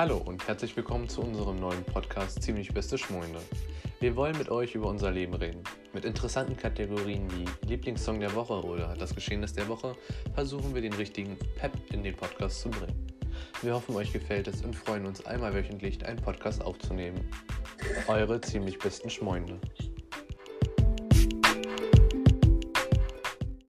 Hallo und herzlich willkommen zu unserem neuen Podcast Ziemlich Beste Schmoinde. Wir wollen mit euch über unser Leben reden. Mit interessanten Kategorien wie Lieblingssong der Woche oder das Geschehnis der Woche versuchen wir den richtigen Pep in den Podcast zu bringen. Wir hoffen, euch gefällt es und freuen uns einmal wöchentlich einen Podcast aufzunehmen. Eure ziemlich besten Schmoinde.